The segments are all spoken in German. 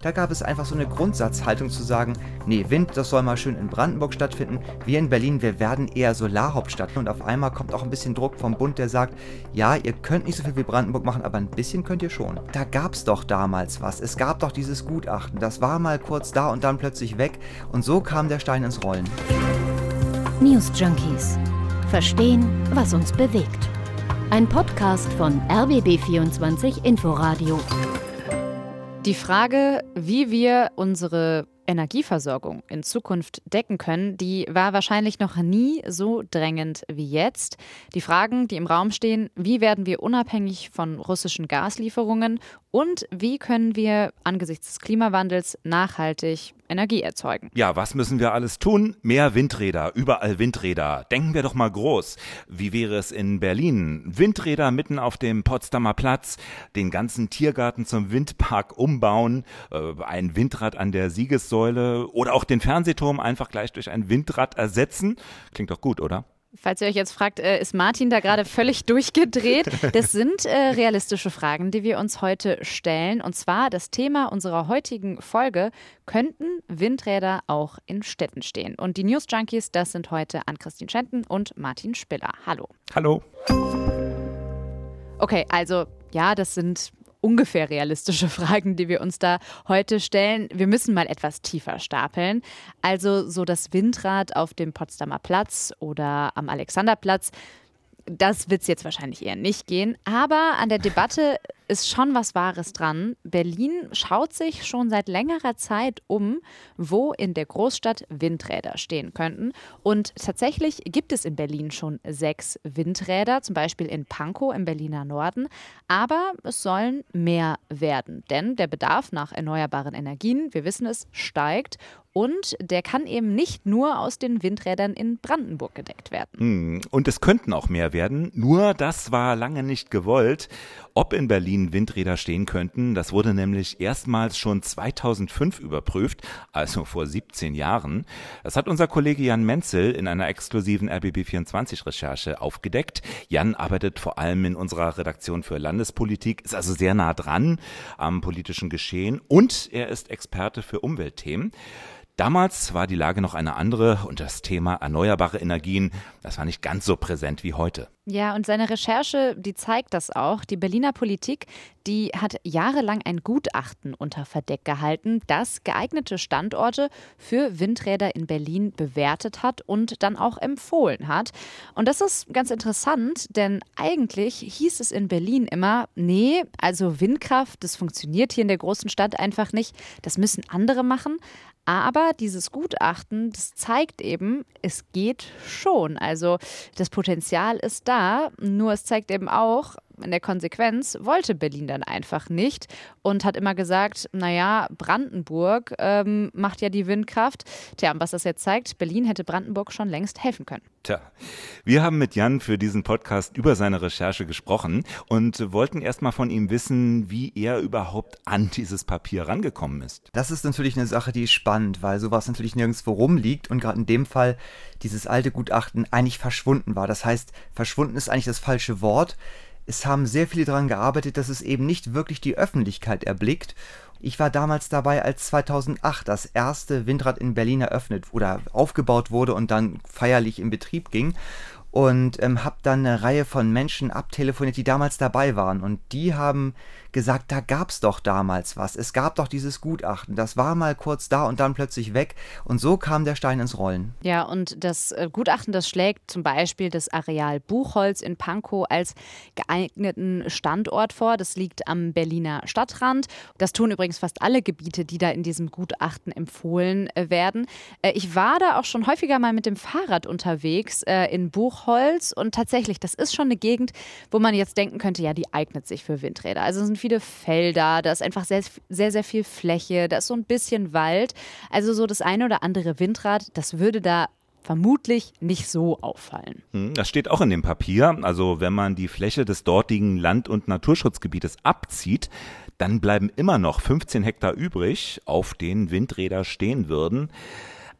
Da gab es einfach so eine Grundsatzhaltung zu sagen, nee, Wind, das soll mal schön in Brandenburg stattfinden. Wir in Berlin, wir werden eher Solarhauptstadt. Und auf einmal kommt auch ein bisschen Druck vom Bund, der sagt, ja, ihr könnt nicht so viel wie Brandenburg machen, aber ein bisschen könnt ihr schon. Da gab es doch damals was. Es gab doch dieses Gutachten. Das war mal kurz da und dann plötzlich weg. Und so kam der Stein ins Rollen. News Junkies. Verstehen, was uns bewegt. Ein Podcast von RBB24 Inforadio. Die Frage, wie wir unsere Energieversorgung in Zukunft decken können, die war wahrscheinlich noch nie so drängend wie jetzt. Die Fragen, die im Raum stehen, wie werden wir unabhängig von russischen Gaslieferungen und wie können wir angesichts des Klimawandels nachhaltig Energie erzeugen. Ja, was müssen wir alles tun? Mehr Windräder, überall Windräder. Denken wir doch mal groß. Wie wäre es in Berlin? Windräder mitten auf dem Potsdamer Platz, den ganzen Tiergarten zum Windpark umbauen, äh, ein Windrad an der Siegessäule oder auch den Fernsehturm einfach gleich durch ein Windrad ersetzen. Klingt doch gut, oder? Falls ihr euch jetzt fragt, äh, ist Martin da gerade völlig durchgedreht? Das sind äh, realistische Fragen, die wir uns heute stellen. Und zwar das Thema unserer heutigen Folge, könnten Windräder auch in Städten stehen? Und die News Junkies, das sind heute Ann-Christine Schenten und Martin Spiller. Hallo. Hallo. Okay, also ja, das sind ungefähr realistische Fragen, die wir uns da heute stellen. Wir müssen mal etwas tiefer stapeln. Also so das Windrad auf dem Potsdamer Platz oder am Alexanderplatz das wird es jetzt wahrscheinlich eher nicht gehen. Aber an der Debatte ist schon was Wahres dran. Berlin schaut sich schon seit längerer Zeit um, wo in der Großstadt Windräder stehen könnten. Und tatsächlich gibt es in Berlin schon sechs Windräder, zum Beispiel in Pankow im Berliner Norden. Aber es sollen mehr werden, denn der Bedarf nach erneuerbaren Energien, wir wissen es, steigt. Und der kann eben nicht nur aus den Windrädern in Brandenburg gedeckt werden. Hm, und es könnten auch mehr werden, nur das war lange nicht gewollt. Ob in Berlin Windräder stehen könnten, das wurde nämlich erstmals schon 2005 überprüft, also vor 17 Jahren. Das hat unser Kollege Jan Menzel in einer exklusiven RBB24-Recherche aufgedeckt. Jan arbeitet vor allem in unserer Redaktion für Landespolitik, ist also sehr nah dran am politischen Geschehen und er ist Experte für Umweltthemen. Damals war die Lage noch eine andere und das Thema erneuerbare Energien, das war nicht ganz so präsent wie heute. Ja, und seine Recherche, die zeigt das auch. Die Berliner Politik, die hat jahrelang ein Gutachten unter Verdeck gehalten, das geeignete Standorte für Windräder in Berlin bewertet hat und dann auch empfohlen hat. Und das ist ganz interessant, denn eigentlich hieß es in Berlin immer, nee, also Windkraft, das funktioniert hier in der großen Stadt einfach nicht, das müssen andere machen. Aber dieses Gutachten, das zeigt eben, es geht schon. Also das Potenzial ist da, nur es zeigt eben auch, in der Konsequenz wollte Berlin dann einfach nicht und hat immer gesagt, naja, Brandenburg ähm, macht ja die Windkraft. Tja, und was das jetzt zeigt, Berlin hätte Brandenburg schon längst helfen können. Tja, wir haben mit Jan für diesen Podcast über seine Recherche gesprochen und wollten erstmal von ihm wissen, wie er überhaupt an dieses Papier rangekommen ist. Das ist natürlich eine Sache, die ist spannend, weil sowas natürlich nirgendwo rumliegt und gerade in dem Fall dieses alte Gutachten eigentlich verschwunden war. Das heißt, verschwunden ist eigentlich das falsche Wort es haben sehr viele daran gearbeitet, dass es eben nicht wirklich die Öffentlichkeit erblickt. Ich war damals dabei, als 2008 das erste Windrad in Berlin eröffnet oder aufgebaut wurde und dann feierlich in Betrieb ging und ähm, habe dann eine Reihe von Menschen abtelefoniert, die damals dabei waren und die haben gesagt, da gab es doch damals was. Es gab doch dieses Gutachten. Das war mal kurz da und dann plötzlich weg. Und so kam der Stein ins Rollen. Ja, und das äh, Gutachten, das schlägt zum Beispiel das Areal Buchholz in Pankow als geeigneten Standort vor. Das liegt am Berliner Stadtrand. Das tun übrigens fast alle Gebiete, die da in diesem Gutachten empfohlen äh, werden. Äh, ich war da auch schon häufiger mal mit dem Fahrrad unterwegs in Buchholz und tatsächlich, das ist schon eine Gegend, wo man jetzt denken könnte, ja, die eignet sich für Windräder. Also sind viele Felder, da ist einfach sehr, sehr, sehr viel Fläche, da ist so ein bisschen Wald. Also so das eine oder andere Windrad, das würde da vermutlich nicht so auffallen. Hm, das steht auch in dem Papier. Also wenn man die Fläche des dortigen Land- und Naturschutzgebietes abzieht, dann bleiben immer noch 15 Hektar übrig, auf denen Windräder stehen würden.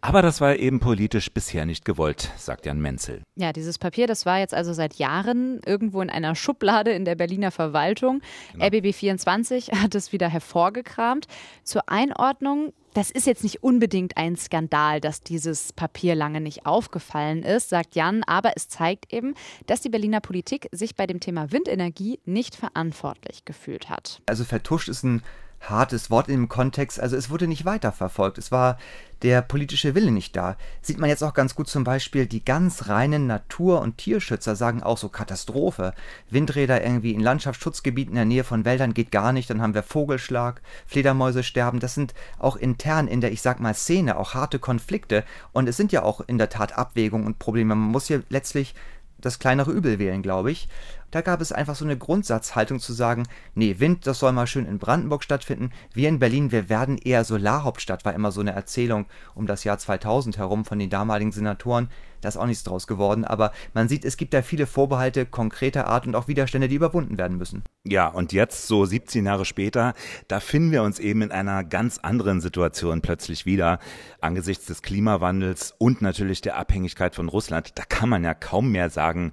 Aber das war eben politisch bisher nicht gewollt, sagt Jan Menzel. Ja, dieses Papier, das war jetzt also seit Jahren irgendwo in einer Schublade in der Berliner Verwaltung. Genau. RBB24 hat es wieder hervorgekramt. Zur Einordnung, das ist jetzt nicht unbedingt ein Skandal, dass dieses Papier lange nicht aufgefallen ist, sagt Jan, aber es zeigt eben, dass die Berliner Politik sich bei dem Thema Windenergie nicht verantwortlich gefühlt hat. Also vertuscht ist ein hartes Wort im Kontext. Also es wurde nicht weiterverfolgt. Es war der politische Wille nicht da. Sieht man jetzt auch ganz gut zum Beispiel, die ganz reinen Natur- und Tierschützer sagen auch so Katastrophe. Windräder irgendwie in Landschaftsschutzgebieten in der Nähe von Wäldern geht gar nicht, dann haben wir Vogelschlag, Fledermäuse sterben. Das sind auch intern in der, ich sag mal, Szene auch harte Konflikte. Und es sind ja auch in der Tat Abwägungen und Probleme. Man muss hier letztlich das kleinere Übel wählen, glaube ich. Da gab es einfach so eine Grundsatzhaltung zu sagen, nee, Wind, das soll mal schön in Brandenburg stattfinden. Wir in Berlin, wir werden eher Solarhauptstadt, war immer so eine Erzählung um das Jahr 2000 herum von den damaligen Senatoren. Da ist auch nichts draus geworden, aber man sieht, es gibt da viele Vorbehalte konkreter Art und auch Widerstände, die überwunden werden müssen. Ja, und jetzt, so 17 Jahre später, da finden wir uns eben in einer ganz anderen Situation plötzlich wieder. Angesichts des Klimawandels und natürlich der Abhängigkeit von Russland, da kann man ja kaum mehr sagen,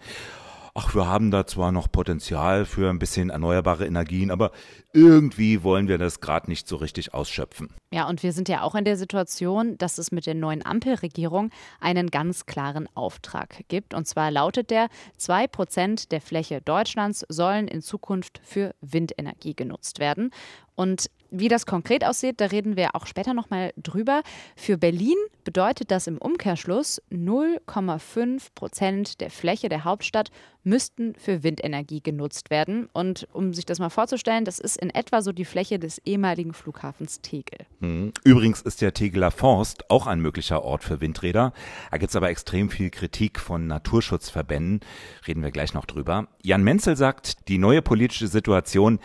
ach, wir haben da zwar noch Potenzial für ein bisschen erneuerbare Energien, aber irgendwie wollen wir das gerade nicht so richtig ausschöpfen. Ja, und wir sind ja auch in der Situation, dass es mit der neuen Ampelregierung einen ganz klaren Auftrag gibt. Und zwar lautet der, zwei Prozent der Fläche Deutschlands sollen in Zukunft für Windenergie genutzt werden. Und wie das konkret aussieht, da reden wir auch später nochmal drüber. Für Berlin bedeutet das im Umkehrschluss 0,5 Prozent der Fläche der Hauptstadt müssten für Windenergie genutzt werden. Und um sich das mal vorzustellen, das ist in etwa so die Fläche des ehemaligen Flughafens Tegel. Hm. Übrigens ist der Tegeler Forst auch ein möglicher Ort für Windräder. Da gibt es aber extrem viel Kritik von Naturschutzverbänden. Reden wir gleich noch drüber. Jan Menzel sagt, die neue politische Situation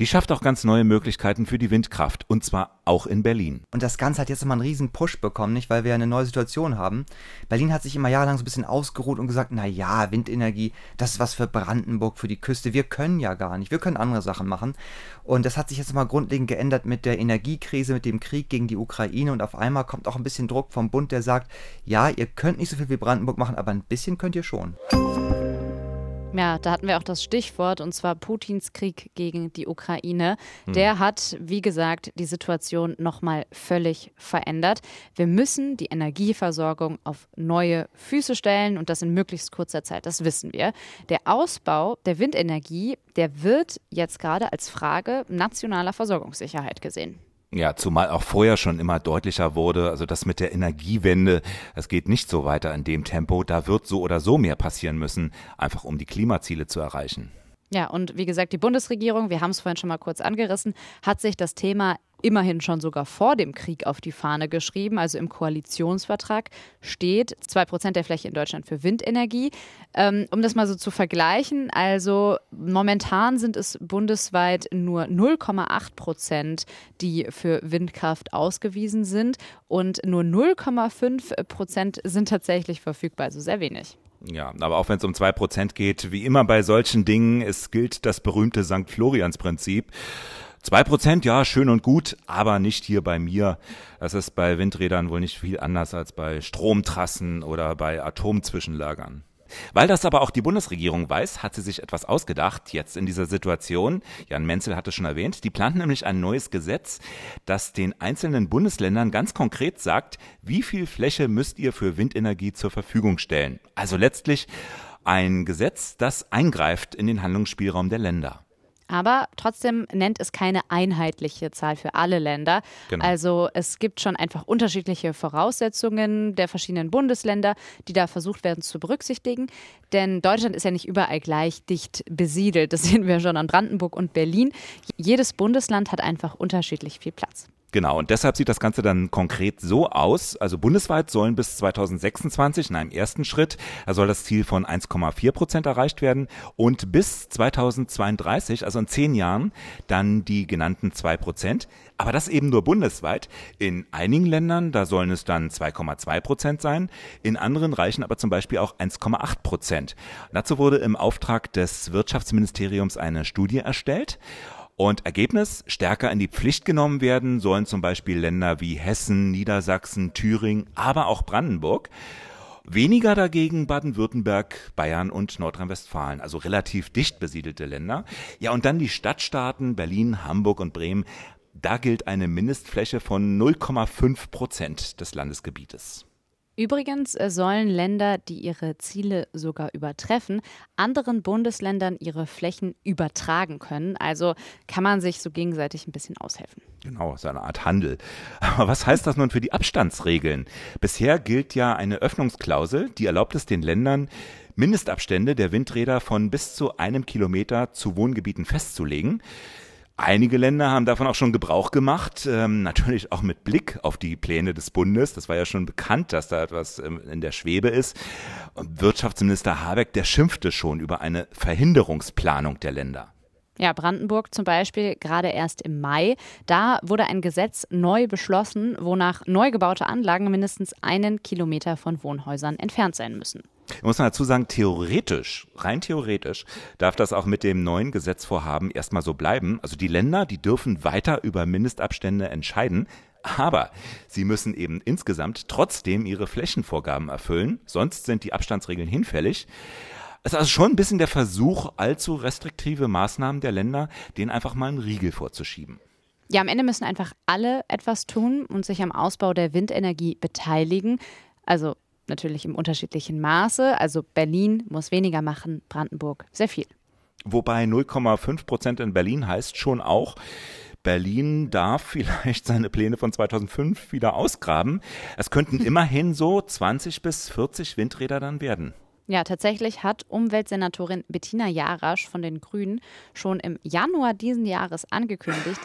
die schafft auch ganz neue Möglichkeiten für die Windkraft und zwar auch in Berlin. Und das Ganze hat jetzt nochmal einen riesen Push bekommen, nicht, weil wir eine neue Situation haben. Berlin hat sich immer jahrelang so ein bisschen ausgeruht und gesagt, na ja, Windenergie, das ist was für Brandenburg, für die Küste. Wir können ja gar nicht, wir können andere Sachen machen. Und das hat sich jetzt nochmal grundlegend geändert mit der Energiekrise, mit dem Krieg gegen die Ukraine und auf einmal kommt auch ein bisschen Druck vom Bund, der sagt, ja, ihr könnt nicht so viel wie Brandenburg machen, aber ein bisschen könnt ihr schon. Ja, da hatten wir auch das Stichwort und zwar Putins Krieg gegen die Ukraine. Hm. Der hat, wie gesagt, die Situation nochmal völlig verändert. Wir müssen die Energieversorgung auf neue Füße stellen und das in möglichst kurzer Zeit, das wissen wir. Der Ausbau der Windenergie, der wird jetzt gerade als Frage nationaler Versorgungssicherheit gesehen. Ja, zumal auch vorher schon immer deutlicher wurde, also das mit der Energiewende, das geht nicht so weiter in dem Tempo, da wird so oder so mehr passieren müssen, einfach um die Klimaziele zu erreichen. Ja, und wie gesagt, die Bundesregierung, wir haben es vorhin schon mal kurz angerissen, hat sich das Thema immerhin schon sogar vor dem Krieg auf die Fahne geschrieben. Also im Koalitionsvertrag steht 2% der Fläche in Deutschland für Windenergie. Ähm, um das mal so zu vergleichen, also momentan sind es bundesweit nur 0,8 Prozent, die für Windkraft ausgewiesen sind und nur 0,5 Prozent sind tatsächlich verfügbar, also sehr wenig. Ja, aber auch wenn es um zwei Prozent geht, wie immer bei solchen Dingen, es gilt das berühmte St. Florians-Prinzip. Zwei Prozent, ja, schön und gut, aber nicht hier bei mir. Das ist bei Windrädern wohl nicht viel anders als bei Stromtrassen oder bei Atomzwischenlagern. Weil das aber auch die Bundesregierung weiß, hat sie sich etwas ausgedacht jetzt in dieser Situation. Jan Menzel hatte schon erwähnt, die planten nämlich ein neues Gesetz, das den einzelnen Bundesländern ganz konkret sagt, wie viel Fläche müsst ihr für Windenergie zur Verfügung stellen. Also letztlich ein Gesetz, das eingreift in den Handlungsspielraum der Länder. Aber trotzdem nennt es keine einheitliche Zahl für alle Länder. Genau. Also es gibt schon einfach unterschiedliche Voraussetzungen der verschiedenen Bundesländer, die da versucht werden zu berücksichtigen. Denn Deutschland ist ja nicht überall gleich dicht besiedelt. Das sehen wir schon an Brandenburg und Berlin. Jedes Bundesland hat einfach unterschiedlich viel Platz. Genau, und deshalb sieht das Ganze dann konkret so aus. Also bundesweit sollen bis 2026 in einem ersten Schritt, da soll das Ziel von 1,4 Prozent erreicht werden und bis 2032, also in zehn Jahren, dann die genannten zwei Prozent. Aber das eben nur bundesweit. In einigen Ländern, da sollen es dann 2,2 Prozent sein. In anderen reichen aber zum Beispiel auch 1,8 Prozent. Dazu wurde im Auftrag des Wirtschaftsministeriums eine Studie erstellt. Und Ergebnis, stärker in die Pflicht genommen werden sollen zum Beispiel Länder wie Hessen, Niedersachsen, Thüringen, aber auch Brandenburg. Weniger dagegen Baden-Württemberg, Bayern und Nordrhein-Westfalen, also relativ dicht besiedelte Länder. Ja, und dann die Stadtstaaten Berlin, Hamburg und Bremen. Da gilt eine Mindestfläche von 0,5 Prozent des Landesgebietes. Übrigens äh, sollen Länder, die ihre Ziele sogar übertreffen, anderen Bundesländern ihre Flächen übertragen können. Also kann man sich so gegenseitig ein bisschen aushelfen. Genau, so eine Art Handel. Aber was heißt das nun für die Abstandsregeln? Bisher gilt ja eine Öffnungsklausel, die erlaubt es den Ländern, Mindestabstände der Windräder von bis zu einem Kilometer zu Wohngebieten festzulegen. Einige Länder haben davon auch schon Gebrauch gemacht, ähm, natürlich auch mit Blick auf die Pläne des Bundes. Das war ja schon bekannt, dass da etwas ähm, in der Schwebe ist. Und Wirtschaftsminister Habeck, der schimpfte schon über eine Verhinderungsplanung der Länder. Ja, Brandenburg zum Beispiel gerade erst im Mai. Da wurde ein Gesetz neu beschlossen, wonach neu gebaute Anlagen mindestens einen Kilometer von Wohnhäusern entfernt sein müssen. Muss man dazu sagen, theoretisch, rein theoretisch, darf das auch mit dem neuen Gesetzvorhaben erstmal so bleiben. Also die Länder, die dürfen weiter über Mindestabstände entscheiden. Aber sie müssen eben insgesamt trotzdem ihre Flächenvorgaben erfüllen, sonst sind die Abstandsregeln hinfällig. Es ist also schon ein bisschen der Versuch, allzu restriktive Maßnahmen der Länder, denen einfach mal einen Riegel vorzuschieben. Ja, am Ende müssen einfach alle etwas tun und sich am Ausbau der Windenergie beteiligen. Also natürlich im unterschiedlichen Maße. Also Berlin muss weniger machen, Brandenburg sehr viel. Wobei 0,5 Prozent in Berlin heißt schon auch, Berlin darf vielleicht seine Pläne von 2005 wieder ausgraben. Es könnten immerhin so 20 bis 40 Windräder dann werden. Ja, tatsächlich hat Umweltsenatorin Bettina Jarasch von den Grünen schon im Januar diesen Jahres angekündigt,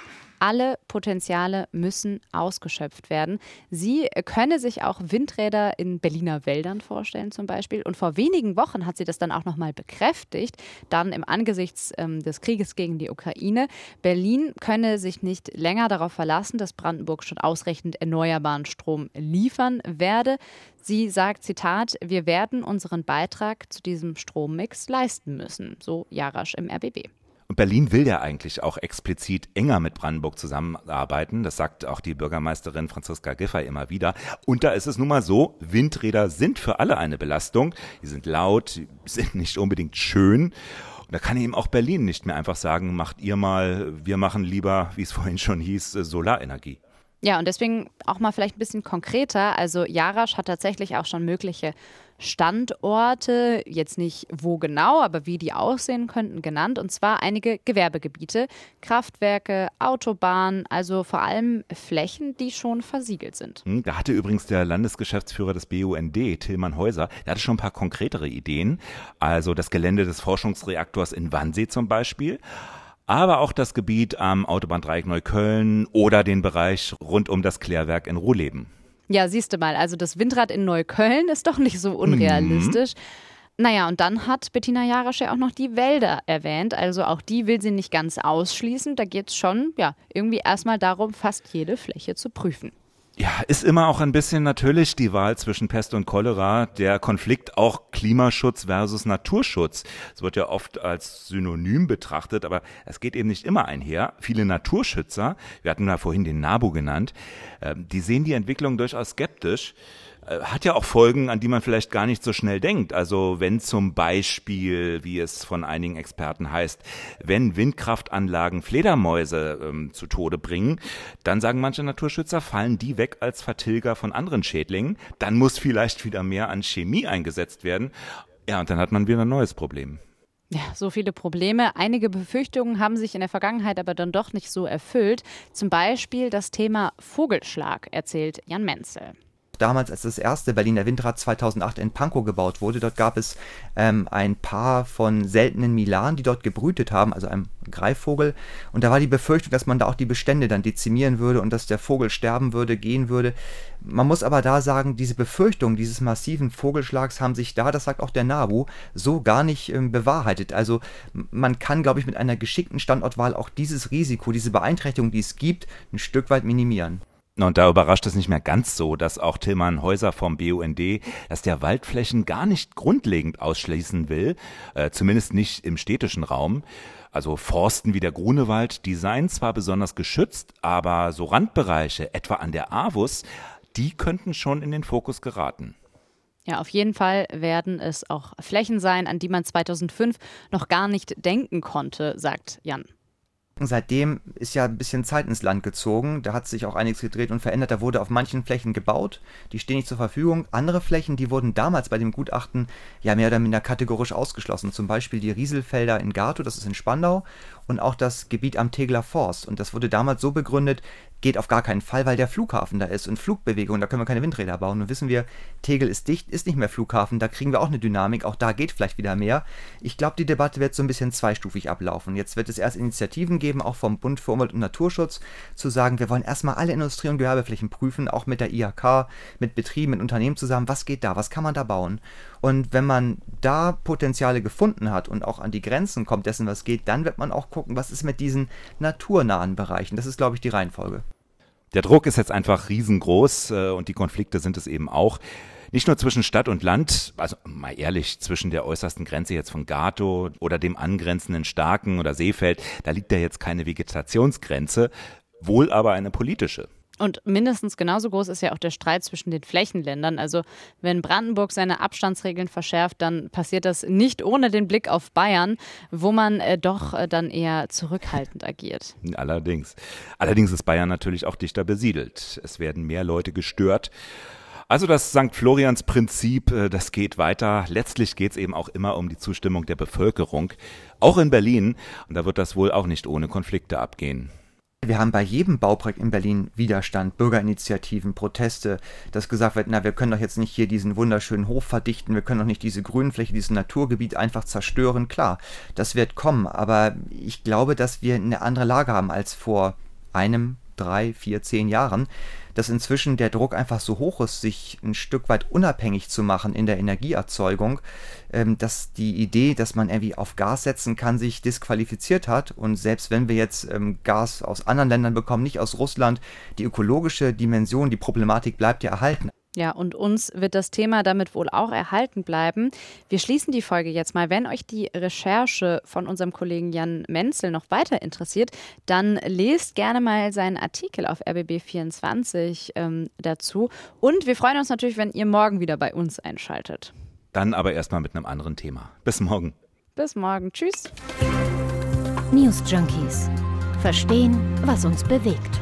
alle Potenziale müssen ausgeschöpft werden. Sie könne sich auch Windräder in Berliner Wäldern vorstellen zum Beispiel. Und vor wenigen Wochen hat sie das dann auch nochmal bekräftigt, dann im Angesichts ähm, des Krieges gegen die Ukraine. Berlin könne sich nicht länger darauf verlassen, dass Brandenburg schon ausreichend erneuerbaren Strom liefern werde. Sie sagt, Zitat, wir werden unseren Beitrag zu diesem Strommix leisten müssen, so Jarasch im RBB. Berlin will ja eigentlich auch explizit enger mit Brandenburg zusammenarbeiten. Das sagt auch die Bürgermeisterin Franziska Giffey immer wieder. Und da ist es nun mal so, Windräder sind für alle eine Belastung. Die sind laut, sind nicht unbedingt schön. Und da kann eben auch Berlin nicht mehr einfach sagen, macht ihr mal, wir machen lieber, wie es vorhin schon hieß, Solarenergie. Ja, und deswegen auch mal vielleicht ein bisschen konkreter. Also Jarasch hat tatsächlich auch schon mögliche Standorte, jetzt nicht wo genau, aber wie die aussehen könnten, genannt. Und zwar einige Gewerbegebiete, Kraftwerke, Autobahnen, also vor allem Flächen, die schon versiegelt sind. Hm, da hatte übrigens der Landesgeschäftsführer des BUND, Tillmann Häuser, der hatte schon ein paar konkretere Ideen. Also das Gelände des Forschungsreaktors in Wannsee zum Beispiel aber auch das Gebiet am Autobahndreieck Neukölln oder den Bereich rund um das Klärwerk in Ruhleben. Ja, siehst du mal, also das Windrad in Neukölln ist doch nicht so unrealistisch. Mhm. Naja, und dann hat Bettina Jarasch ja auch noch die Wälder erwähnt. Also auch die will sie nicht ganz ausschließen. Da geht es schon, ja, irgendwie erstmal darum, fast jede Fläche zu prüfen. Ja, ist immer auch ein bisschen natürlich die Wahl zwischen Pest und Cholera, der Konflikt auch Klimaschutz versus Naturschutz. Es wird ja oft als Synonym betrachtet, aber es geht eben nicht immer einher. Viele Naturschützer, wir hatten ja vorhin den NABU genannt, ähm, die sehen die Entwicklung durchaus skeptisch. Äh, hat ja auch Folgen, an die man vielleicht gar nicht so schnell denkt. Also wenn zum Beispiel, wie es von einigen Experten heißt, wenn Windkraftanlagen Fledermäuse ähm, zu Tode bringen, dann sagen manche Naturschützer, fallen die weg als Vertilger von anderen Schädlingen. Dann muss vielleicht wieder mehr an Chemie eingesetzt werden. Ja, und dann hat man wieder ein neues Problem. Ja, so viele Probleme. Einige Befürchtungen haben sich in der Vergangenheit aber dann doch nicht so erfüllt. Zum Beispiel das Thema Vogelschlag, erzählt Jan Menzel damals, als das erste Berliner Windrad 2008 in Pankow gebaut wurde. Dort gab es ähm, ein Paar von seltenen Milan, die dort gebrütet haben, also einem Greifvogel. Und da war die Befürchtung, dass man da auch die Bestände dann dezimieren würde und dass der Vogel sterben würde, gehen würde. Man muss aber da sagen, diese Befürchtungen dieses massiven Vogelschlags haben sich da, das sagt auch der NABU, so gar nicht ähm, bewahrheitet. Also man kann, glaube ich, mit einer geschickten Standortwahl auch dieses Risiko, diese Beeinträchtigung, die es gibt, ein Stück weit minimieren. Und da überrascht es nicht mehr ganz so, dass auch Tilman Häuser vom BUND, dass der Waldflächen gar nicht grundlegend ausschließen will, äh, zumindest nicht im städtischen Raum. Also Forsten wie der Grunewald, die seien zwar besonders geschützt, aber so Randbereiche, etwa an der Avus, die könnten schon in den Fokus geraten. Ja, auf jeden Fall werden es auch Flächen sein, an die man 2005 noch gar nicht denken konnte, sagt Jan. Seitdem ist ja ein bisschen Zeit ins Land gezogen. Da hat sich auch einiges gedreht und verändert. Da wurde auf manchen Flächen gebaut. Die stehen nicht zur Verfügung. Andere Flächen, die wurden damals bei dem Gutachten ja mehr oder minder kategorisch ausgeschlossen. Zum Beispiel die Rieselfelder in Gato, das ist in Spandau, und auch das Gebiet am Tegler Forst. Und das wurde damals so begründet, geht auf gar keinen Fall, weil der Flughafen da ist und Flugbewegung, da können wir keine Windräder bauen. Nun wissen wir, Tegel ist dicht, ist nicht mehr Flughafen, da kriegen wir auch eine Dynamik, auch da geht vielleicht wieder mehr. Ich glaube, die Debatte wird so ein bisschen zweistufig ablaufen. Jetzt wird es erst Initiativen geben, auch vom Bund für Umwelt und Naturschutz, zu sagen, wir wollen erstmal alle Industrie- und Gewerbeflächen prüfen, auch mit der IHK, mit Betrieben, mit Unternehmen zusammen, was geht da, was kann man da bauen. Und wenn man da Potenziale gefunden hat und auch an die Grenzen kommt dessen, was geht, dann wird man auch gucken, was ist mit diesen naturnahen Bereichen. Das ist, glaube ich, die Reihenfolge. Der Druck ist jetzt einfach riesengroß äh, und die Konflikte sind es eben auch. Nicht nur zwischen Stadt und Land, also mal ehrlich, zwischen der äußersten Grenze jetzt von Gato oder dem angrenzenden Starken oder Seefeld, da liegt ja jetzt keine Vegetationsgrenze, wohl aber eine politische. Und mindestens genauso groß ist ja auch der Streit zwischen den Flächenländern. Also wenn Brandenburg seine Abstandsregeln verschärft, dann passiert das nicht ohne den Blick auf Bayern, wo man äh, doch äh, dann eher zurückhaltend agiert. Allerdings. Allerdings ist Bayern natürlich auch dichter besiedelt. Es werden mehr Leute gestört. Also das St. Florians Prinzip, äh, das geht weiter. Letztlich geht es eben auch immer um die Zustimmung der Bevölkerung, auch in Berlin. Und da wird das wohl auch nicht ohne Konflikte abgehen. Wir haben bei jedem Bauprojekt in Berlin Widerstand, Bürgerinitiativen, Proteste, dass gesagt wird, na, wir können doch jetzt nicht hier diesen wunderschönen Hof verdichten, wir können doch nicht diese Grünfläche, dieses Naturgebiet einfach zerstören. Klar, das wird kommen, aber ich glaube, dass wir eine andere Lage haben als vor einem, drei, vier, zehn Jahren dass inzwischen der Druck einfach so hoch ist, sich ein Stück weit unabhängig zu machen in der Energieerzeugung, ähm, dass die Idee, dass man irgendwie auf Gas setzen kann, sich disqualifiziert hat. Und selbst wenn wir jetzt ähm, Gas aus anderen Ländern bekommen, nicht aus Russland, die ökologische Dimension, die Problematik bleibt ja erhalten. Ja, und uns wird das Thema damit wohl auch erhalten bleiben. Wir schließen die Folge jetzt mal. Wenn euch die Recherche von unserem Kollegen Jan Menzel noch weiter interessiert, dann lest gerne mal seinen Artikel auf RBB24 ähm, dazu. Und wir freuen uns natürlich, wenn ihr morgen wieder bei uns einschaltet. Dann aber erstmal mit einem anderen Thema. Bis morgen. Bis morgen. Tschüss. News Junkies. Verstehen, was uns bewegt.